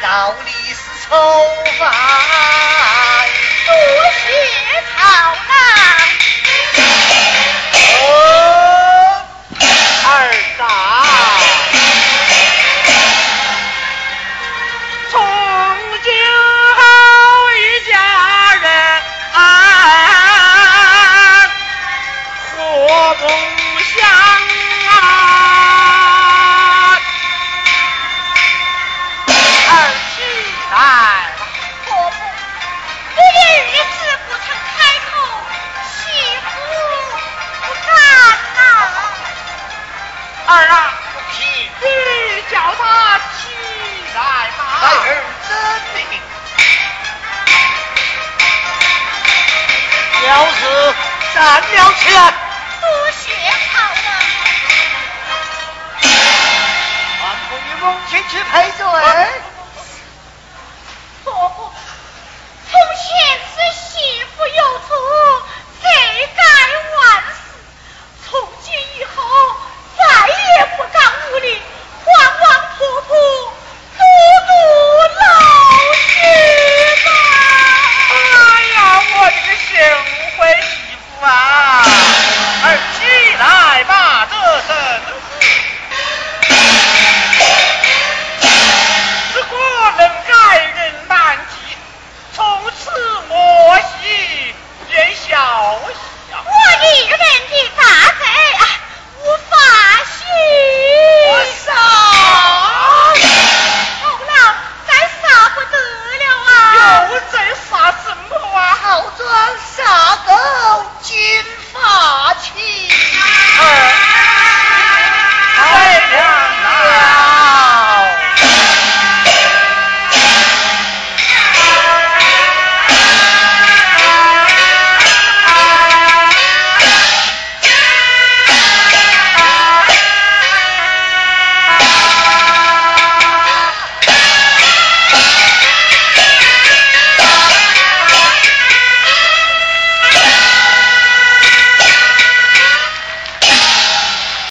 到底是愁烦，多谢好郎。二大从今后一家人和睦。站了起来！多谢曹郎。俺不与母亲去赔罪。伯父，从前。